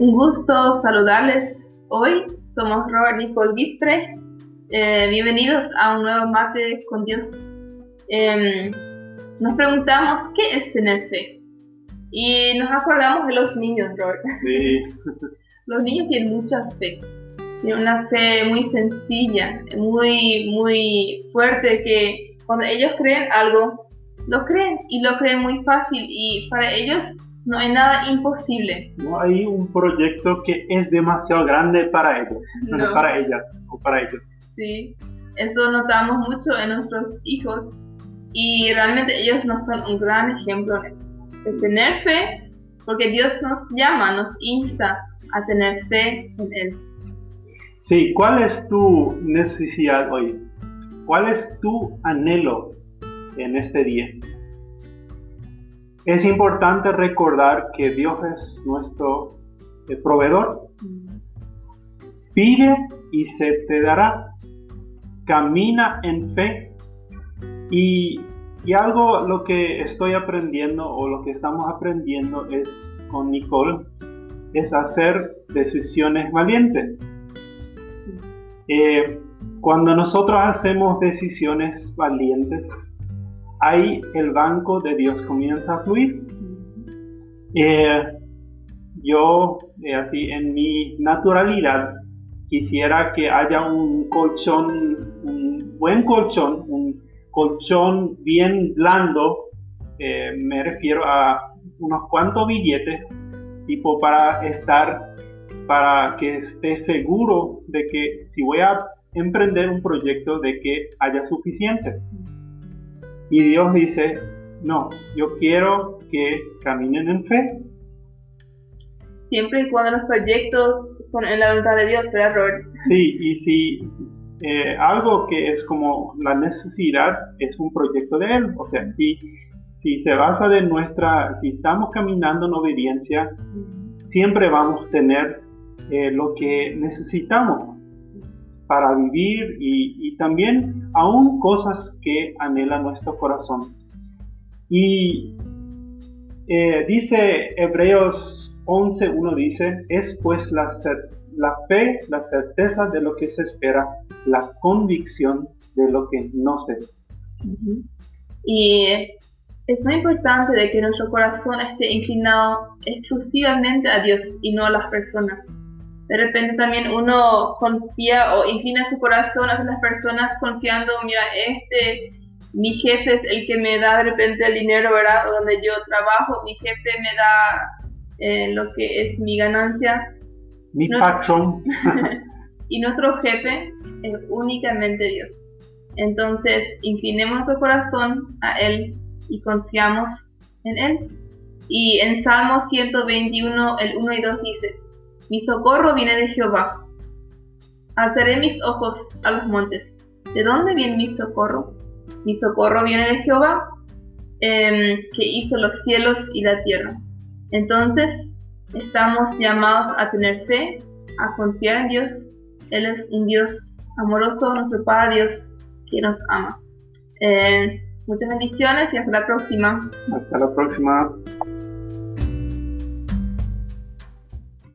Un gusto saludarles hoy. Somos Robert Nicole Gispre. Eh, bienvenidos a un nuevo mate con Dios. Em, nos preguntamos qué es tener fe. Y nos acordamos de los niños, Robert. Sí. los niños tienen mucha fe. Tienen una fe muy sencilla, muy, muy fuerte, que cuando ellos creen algo, lo creen y lo creen muy fácil. Y para ellos no hay nada imposible. No hay un proyecto que es demasiado grande para ellos, No. para ellas o para ellos. Sí, eso notamos mucho en nuestros hijos y realmente ellos nos son un gran ejemplo de tener fe, porque Dios nos llama, nos insta a tener fe en Él. Sí, ¿cuál es tu necesidad hoy? ¿Cuál es tu anhelo en este día? Es importante recordar que Dios es nuestro eh, proveedor. Pide y se te dará. Camina en fe. Y, y algo lo que estoy aprendiendo o lo que estamos aprendiendo es con Nicole es hacer decisiones valientes. Eh, cuando nosotros hacemos decisiones valientes, ahí el banco de Dios comienza a fluir. Eh, yo, eh, así en mi naturalidad, quisiera que haya un colchón, un buen colchón, un colchón bien blando, eh, me refiero a unos cuantos billetes, tipo para estar, para que esté seguro de que si voy a emprender un proyecto, de que haya suficiente. Y Dios dice, no, yo quiero que caminen en fe. Siempre y cuando los proyectos son en la voluntad de Dios, ¿verdad, Robert? Sí, y si eh, algo que es como la necesidad es un proyecto de Él, o sea, si, si se basa de nuestra, si estamos caminando en obediencia, siempre vamos a tener eh, lo que necesitamos para vivir y, también aún cosas que anhela nuestro corazón. Y eh, dice Hebreos 11.1 dice, es pues la, fe, la certeza de lo que se espera, la convicción de lo que no se ve. Y es muy importante de que nuestro corazón esté inclinado exclusivamente a Dios y no a las personas. De repente también uno confía o inclina su corazón hacia las personas confiando, mira, este, mi jefe es el que me da de repente el dinero, ¿verdad? Donde yo trabajo, mi jefe me da eh, lo que es mi ganancia. Mi patrón. y nuestro jefe es únicamente Dios. Entonces, inclinemos nuestro corazón a Él y confiamos en Él. Y en Salmo 121, el 1 y 2 dice, mi socorro viene de Jehová. Alzaré mis ojos a los montes. ¿De dónde viene mi socorro? Mi socorro viene de Jehová, eh, que hizo los cielos y la tierra. Entonces, estamos llamados a tener fe, a confiar en Dios. Él es un Dios amoroso, nuestro Padre Dios, que nos ama. Eh, muchas bendiciones y hasta la próxima. Hasta la próxima.